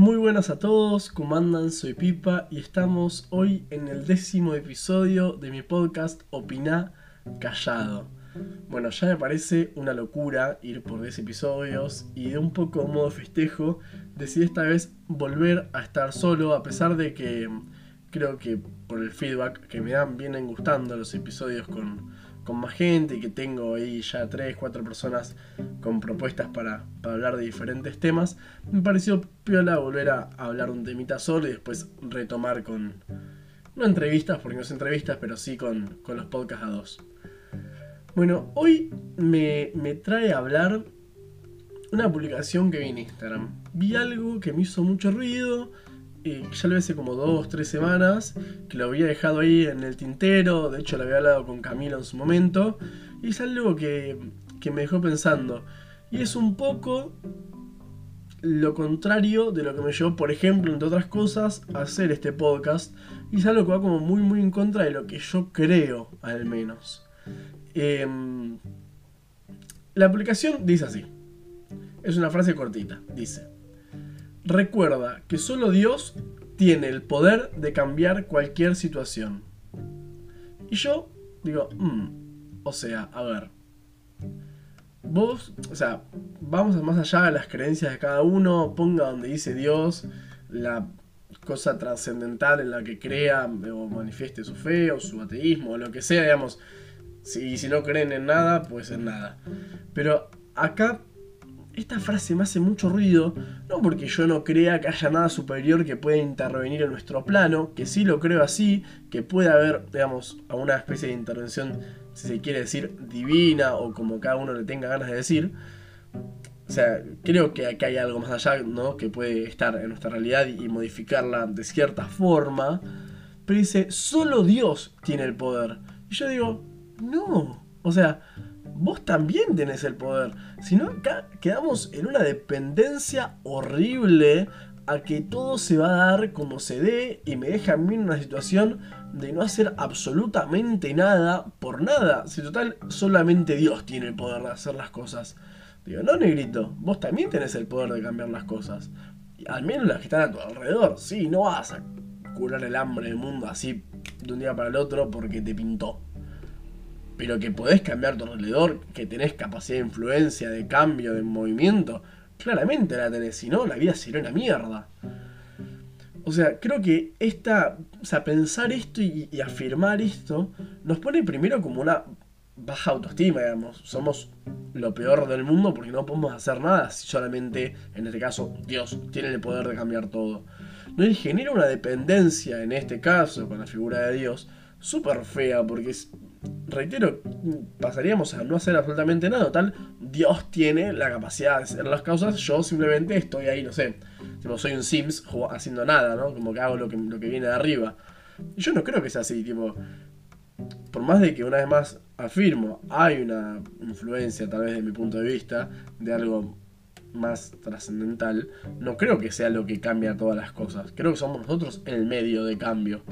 Muy buenas a todos, ¿cómo andan? Soy Pipa y estamos hoy en el décimo episodio de mi podcast Opina Callado. Bueno, ya me parece una locura ir por 10 episodios y de un poco modo festejo decidí esta vez volver a estar solo a pesar de que creo que por el feedback que me dan vienen gustando los episodios con, más gente y que tengo ahí ya 3, 4 personas con propuestas para, hablar de diferentes temas, me pareció piola volver a, hablar un temita solo y después retomar con, no entrevistas, porque no son entrevistas, pero sí con, con los podcasts a dos. Bueno, hoy me, me trae a hablar una publicación que vi en Instagram. Vi algo que me hizo mucho ruido, ya lo hace como dos, tres semanas, que lo había dejado ahí en el tintero, de hecho lo había hablado con Camilo en su momento, y es algo que, que me dejó pensando. Y es un poco lo contrario de lo que me llevó, por ejemplo, entre otras cosas, a hacer este podcast. Y es algo que va como muy, muy en contra de lo que yo creo, al menos. Em, la aplicación dice así. Es una frase cortita. Dice. Recuerda que solo Dios tiene el poder de cambiar cualquier situación. Y yo digo, mm, o sea, a ver, vos, o sea, vamos más allá de las creencias de cada uno, ponga donde dice Dios la cosa trascendental en la que crea o manifieste su fe o su ateísmo o lo que sea, digamos, si, si no creen en nada, pues en nada. Pero acá esta frase me hace mucho ruido, no porque yo no crea que haya nada superior que pueda intervenir en nuestro plano, que sí lo creo así, que puede haber, digamos, alguna especie de intervención, si se quiere decir, divina o como cada uno le tenga ganas de decir. O sea, creo que acá hay algo más allá, ¿no? Que puede estar en nuestra realidad y modificarla de cierta forma. Pero dice, solo Dios tiene el poder. Y yo digo, no. O sea, vos también tenés el poder. Si no, acá quedamos en una dependencia horrible a que todo se va a dar como se dé y me deja a mí en una situación de no hacer absolutamente nada por nada. Si total, solamente Dios tiene el poder de hacer las cosas. Digo, no, negrito, vos también tenés el poder de cambiar las cosas. al menos las que están a tu alrededor. Sí, no vas a curar el hambre del mundo así de un día para el otro porque te pintó pero que podés cambiar tu alrededor, que tenés capacidad de influencia, de cambio, de movimiento, claramente la tenés, si no, la vida sería una mierda. O sea, creo que esta, o sea, pensar esto y, afirmar esto nos pone primero como una baja autoestima, digamos. Somos lo peor del mundo porque no podemos hacer nada si solamente, en este caso, Dios tiene el poder de cambiar todo. No y genera una dependencia, en este caso, con la figura de Dios, súper fea porque es reitero, pasaríamos a no hacer absolutamente nada. Tal, Dios tiene la capacidad de hacer las cosas, yo simplemente estoy ahí, no sé, tipo, soy un Sims haciendo nada, ¿no? Como que hago lo que, lo que viene de arriba. Y yo no creo que sea así, tipo, por más de que una vez más afirmo, hay una influencia, tal vez de mi punto de vista, de algo más trascendental, no creo que sea lo que cambia todas las cosas. Creo que somos nosotros el medio de cambio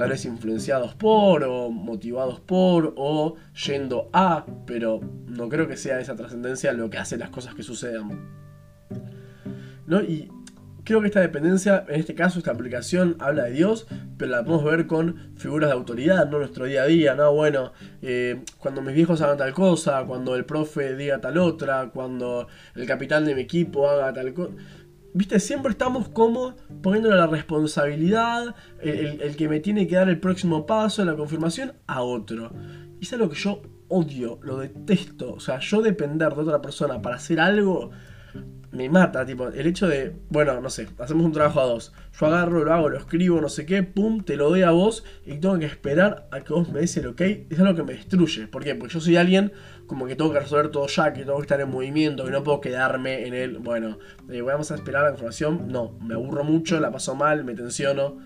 tal vez influenciados por o motivados por o yendo a, pero no creo que sea esa trascendencia lo que hace las cosas que sucedan. ¿No? Y creo que esta dependencia, en este caso esta aplicación habla de Dios, pero la podemos ver con figuras de autoridad, ¿no? Nuestro día a día, ¿no? Bueno, eh, cuando mis viejos hagan tal cosa, cuando el profe diga tal otra, cuando el capitán de mi equipo haga tal cosa Viste, siempre estamos como poniéndole la responsabilidad, el, que me tiene que dar el próximo paso, la confirmación, a otro. Y es algo que yo odio, lo detesto. O sea, yo depender de otra persona para hacer algo me mata, tipo, el hecho de, bueno, no sé, hacemos un trabajo a dos. Yo agarro, lo hago, lo escribo, no sé qué, pum, te lo doy a vos y tengo que esperar a que vos me des el ok. Es algo que me destruye. ¿Por qué? Porque yo soy alguien como que tengo que resolver todo ya, que tengo que estar en movimiento, que no puedo quedarme en el, bueno, eh, vamos a esperar la información. No, me aburro mucho, la paso mal, me tensiono.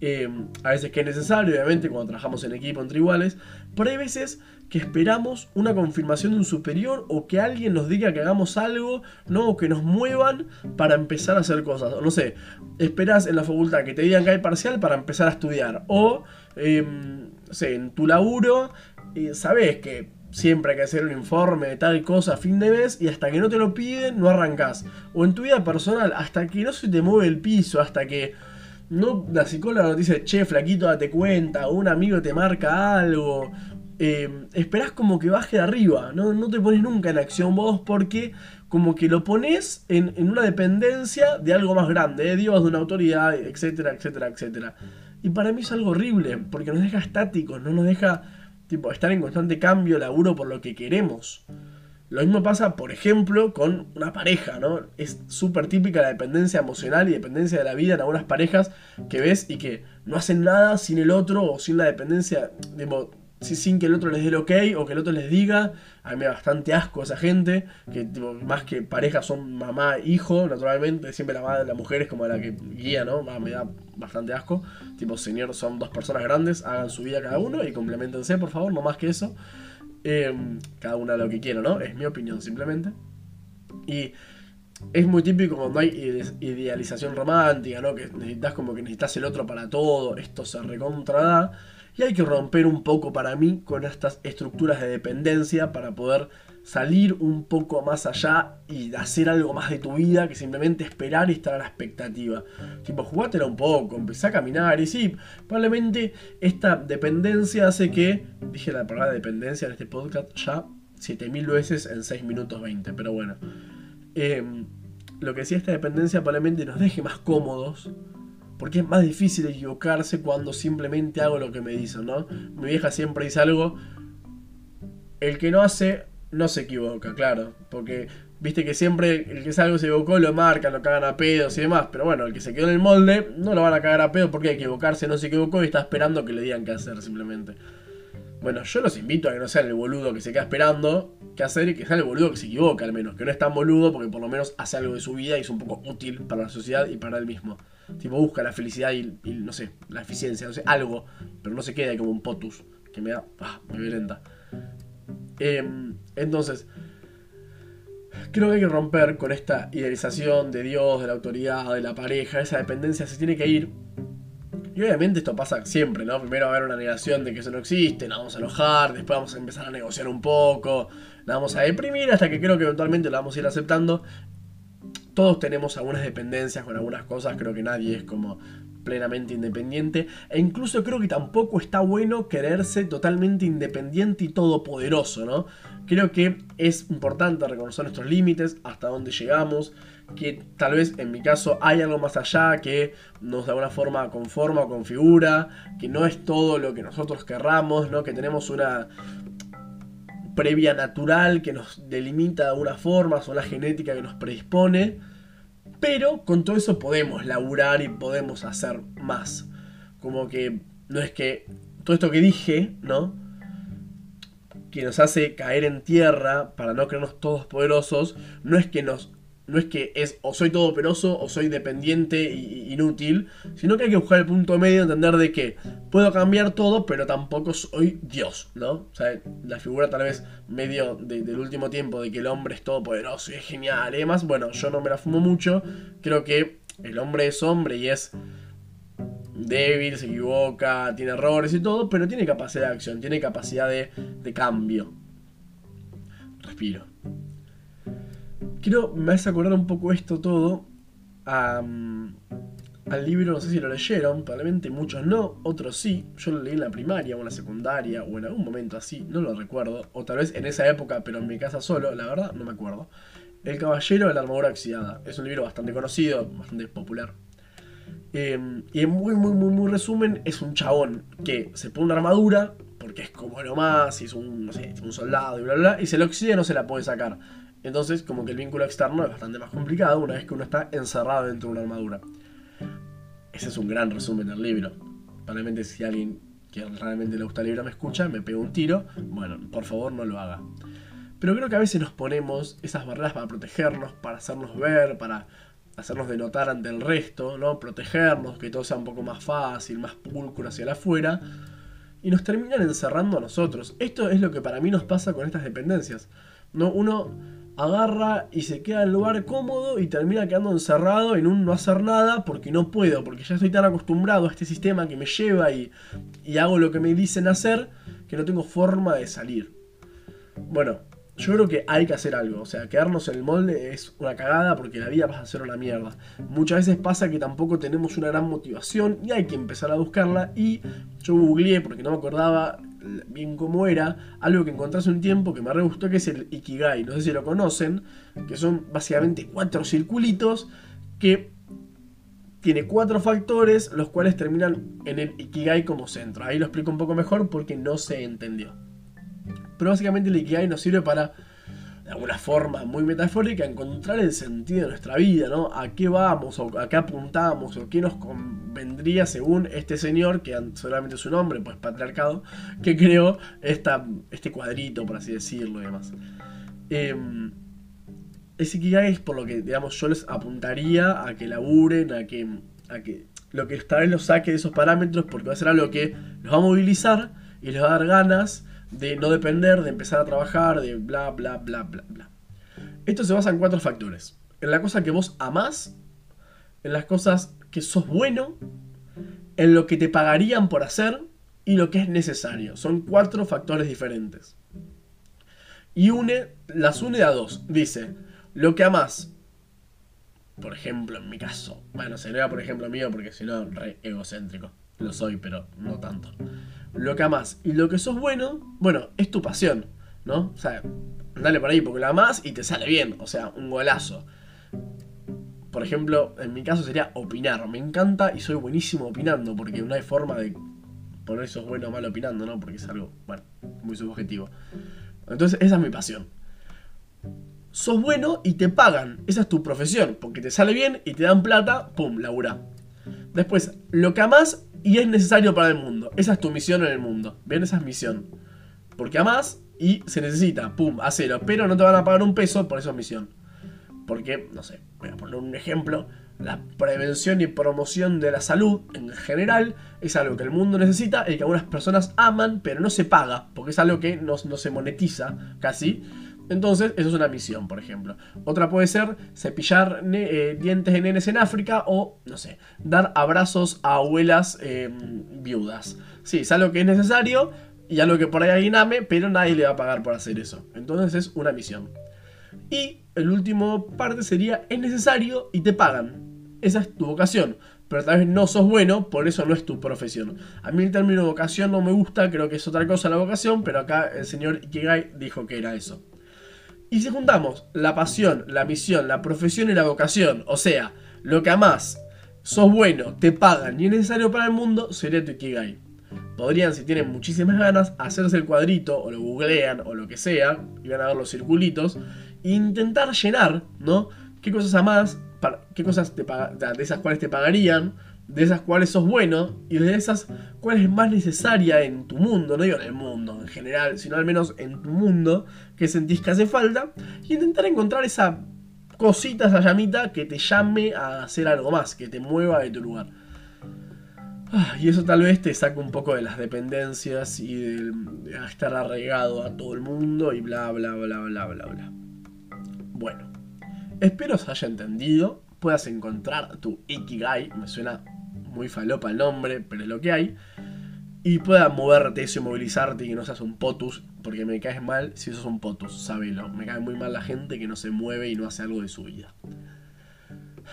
Eh, a veces que es necesario, obviamente, cuando trabajamos en equipo entre iguales, pero hay veces que esperamos una confirmación de un superior o que alguien nos diga que hagamos algo, ¿no? O que nos muevan para empezar a hacer cosas. O no sé, esperas en la facultad que te digan que hay parcial para empezar a estudiar. O, em, no sé, en tu laburo, eh, sabes que siempre hay que hacer un informe de tal cosa a fin de mes y hasta que no te lo piden no arrancas. O en tu vida personal, hasta que no se te mueve el piso, hasta que no la psicóloga no te dice, che, flaquito, date cuenta, o un amigo te marca algo. Eh, esperás como que baje de arriba, ¿no? no te pones nunca en acción vos porque como que lo pones en, en una dependencia de algo más grande, de Dios, de una autoridad, etcétera, etcétera, etcétera. Y para mí es algo horrible, porque nos deja estáticos, no nos deja tipo, estar en constante cambio, laburo por lo que queremos. Lo mismo pasa, por ejemplo, con una pareja, ¿no? Es súper típica la dependencia emocional y dependencia de la vida en algunas parejas que ves y que no hacen nada sin el otro o sin la dependencia, tipo, sin que el otro les dé el ok o que el otro les diga. A mí me da bastante asco esa gente, que más que parejas son mamá hijo, naturalmente, siempre la, madre, la mujer es como la que guía, ¿no? me da bastante asco. Tipo, señor, son dos personas grandes, hagan su vida cada uno y complementense, por favor, no más que eso. Em, cada una lo que quiera, ¿no? Es mi opinión simplemente. Y es muy típico cuando hay idealización romántica, ¿no? Que necesitas como que necesitas el otro para todo, esto se recontra y hay que romper un poco para mí con estas estructuras de dependencia para poder salir un poco más allá y hacer algo más de tu vida que simplemente esperar y estar a la expectativa. Tipo, jugátela un poco, empezá a caminar y sí, probablemente esta dependencia hace que, dije la palabra dependencia en este podcast ya 7000 veces en 6 minutos 20, pero bueno. Em, lo que sí, esta dependencia probablemente nos deje más cómodos porque es más difícil equivocarse cuando simplemente hago lo que me dicen, ¿no? Mi vieja siempre dice algo, el que no hace, no se equivoca, claro, porque viste que siempre el que algo se equivocó lo marcan, lo cagan a pedos y demás, pero bueno, el que se quedó en el molde no lo van a cagar a pedo porque equivocarse no se equivocó y está esperando que le digan qué hacer simplemente. Bueno, yo los invito a que no sean el boludo que se queda esperando qué hacer y que sea el boludo que se equivoca al menos, que no es tan boludo porque por lo menos hace algo de su vida y es un poco útil para la sociedad y para él mismo. Tipo, busca la felicidad y, no sé, la eficiencia, no sé, algo, pero no se queda como un potus que me da, ah, me violenta. Em, entonces, creo que hay que romper con esta idealización de Dios, de la autoridad, de la pareja, esa dependencia se tiene que ir y obviamente esto pasa siempre, ¿no? Primero va a haber una negación de que eso no existe, nos vamos a enojar, después vamos a empezar a negociar un poco, la vamos a deprimir hasta que creo que eventualmente la vamos a ir aceptando. Todos tenemos algunas dependencias con algunas cosas, creo que nadie es como plenamente independiente e incluso creo que tampoco está bueno quererse totalmente independiente y todopoderoso, ¿no? Creo que es importante reconocer nuestros límites, hasta dónde llegamos, que tal vez en mi caso hay algo más allá que nos de alguna forma conforma o configura, que no es todo lo que nosotros querramos, ¿no? que tenemos una previa natural que nos delimita de alguna forma, o la genética que nos predispone, pero con todo eso podemos laburar y podemos hacer más. Como que no es que todo esto que dije, ¿no? Que nos hace caer en tierra para no creernos todos poderosos, no es que nos no es que es o soy todoperoso o soy dependiente e inútil, sino que hay que buscar el punto medio, entender de que puedo cambiar todo, pero tampoco soy Dios, ¿no? O sea, la figura tal vez medio del último tiempo de que el hombre es todopoderoso y es genial y demás, bueno, yo no me la fumo mucho, creo que el hombre es hombre y es débil, se equivoca, tiene errores y todo, pero tiene capacidad de acción, tiene capacidad de, de cambio. Respiro. Quiero, me hace acordar un poco esto todo al libro, no sé si lo leyeron, probablemente muchos no, otros sí. Yo lo leí en la primaria o en la secundaria o en algún momento así, no lo recuerdo. O tal vez en esa época, pero en mi casa solo, la verdad, no me acuerdo. El Caballero de la Armadura Oxidada. Es un libro bastante conocido, bastante popular. Em, y en muy, muy, muy, muy resumen, es un chabón que se pone una armadura, porque es como lo más, y es un, un soldado y bla, bla, bla, y se lo oxida y no se la puede sacar. Entonces, como que el vínculo externo es bastante más complicado una vez que uno está encerrado dentro de una armadura. Ese es un gran resumen del libro. Probablemente si alguien que realmente le gusta el libro me escucha, me pega un tiro, bueno, por favor no lo haga. Pero creo que a veces nos ponemos esas barreras para protegernos, para hacernos ver, para hacernos denotar ante el resto, ¿no? Protegernos, que todo sea un poco más fácil, más pulcro hacia afuera. Y nos terminan encerrando a nosotros. Esto es lo que para mí nos pasa con estas dependencias. ¿no? Uno agarra y se queda en lugar cómodo y termina quedando encerrado en un no hacer nada porque no puedo, porque ya estoy tan acostumbrado a este sistema que me lleva y, y hago lo que me dicen hacer que no tengo forma de salir. bueno, yo creo que hay que hacer algo. O sea, quedarnos en el molde es una cagada porque la vida va a ser una mierda. Muchas veces pasa que tampoco tenemos una gran motivación y hay que empezar a buscarla. Y yo googleé porque no me acordaba bien cómo era. Algo que encontré hace un tiempo que me re gustó que es el Ikigai. No sé si lo conocen. Que son básicamente cuatro circulitos que tiene cuatro factores los cuales terminan en el Ikigai como centro. Ahí lo explico un poco mejor porque no se entendió. Pero básicamente el Ikigai nos sirve para, de alguna forma muy metafórica, encontrar el sentido de nuestra vida, ¿no? A qué vamos, o a qué apuntamos, o qué nos convendría según este señor, que solamente su nombre, pues patriarcado, que creó esta, este cuadrito, por así decirlo y demás. Eh, ese Ikigai es por lo que, digamos, yo les apuntaría a que laburen, a que, a que lo que esta vez los saque de esos parámetros, porque va a ser algo que los va a movilizar y les va a dar ganas de no depender, de empezar a trabajar, de bla, bla, bla, bla, bla. Esto se basa en cuatro factores. En la cosa que vos amás, en las cosas que sos bueno, en lo que te pagarían por hacer y lo que es necesario. Son cuatro factores diferentes. Y une, las une a dos. Dice, lo que amás. Por ejemplo, en mi caso. Bueno, sería por ejemplo mío porque si no, re egocéntrico. Lo soy, pero no tanto lo que amas y lo que sos bueno, bueno, es tu pasión, ¿no? O sea, dale por ahí porque lo amas y te sale bien, o sea, un golazo. Por ejemplo, en mi caso sería opinar. Me encanta y soy buenísimo opinando porque no hay forma de poner sos bueno o mal opinando, ¿no? Porque es algo, bueno, muy subjetivo. Entonces, esa es mi pasión. Sos bueno y te pagan. Esa es tu profesión. Porque te sale bien y te dan plata, pum, labura. Después, lo que amas y es necesario para el mundo. Esa es tu misión en el mundo. Bien, esa es misión. Porque amas y se necesita, pum, a cero. Pero no te van a pagar un peso por esa misión. Porque, no sé, voy a poner un ejemplo. La prevención y promoción de la salud en general es algo que el mundo necesita y que algunas personas aman, pero no se paga, porque es algo que no, no se monetiza casi. Entonces, eso es una misión, por ejemplo. Otra puede ser cepillar eh, dientes de nenes en África o, no sé, dar abrazos a abuelas em, viudas. Sí, es algo que es necesario y algo que por ahí alguien ame, pero nadie le va a pagar por hacer eso. Entonces es una misión. Y el último parte sería, es necesario y te pagan. Esa es tu vocación. Pero tal vez no sos bueno, por eso no es tu profesión. A mí el término vocación no me gusta, creo que es otra cosa la vocación, pero acá el señor Ikigai dijo que era eso. Y si juntamos la pasión, la misión, la profesión y la vocación, o sea, lo que amás, sos bueno, te pagan y es necesario para el mundo, sería tu Ikigai. Podrían, si tienen muchísimas ganas, hacerse el cuadrito, o lo googlean, o lo que sea, y van a ver los circulitos, e intentar llenar, ¿no? ¿Qué cosas amás? ¿Qué cosas te de esas cuales te pagarían? de esas cuales sos bueno y de esas cuales es más necesaria en tu mundo, no digo en el mundo en general, sino al menos en tu mundo que sentís que hace falta y intentar encontrar esa cosita, esa llamita que te llame a hacer algo más, que te mueva de tu lugar. Ah, y eso tal vez te saque un poco de las dependencias y de, estar arraigado a todo el mundo y bla bla bla bla bla bla. Bueno, espero os haya entendido, puedas encontrar tu Ikigai, me suena muy falopa el nombre, pero es lo que hay. Y pueda moverte eso y movilizarte y que no seas un potus, porque me caes mal si sos un potus, sabelo. Me cae muy mal la gente que no se mueve y no hace algo de su vida.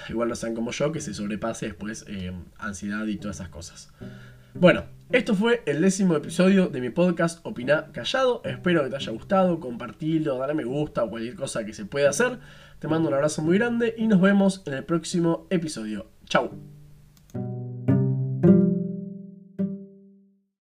Igual no sean como yo, que se sobrepase después eh, ansiedad y todas esas cosas. Bueno, esto fue el décimo episodio de mi podcast Opina Callado. Espero que te haya gustado, compartirlo, dale me gusta o cualquier cosa que se pueda hacer. Te mando un abrazo muy grande y nos vemos en el próximo episodio. Chao.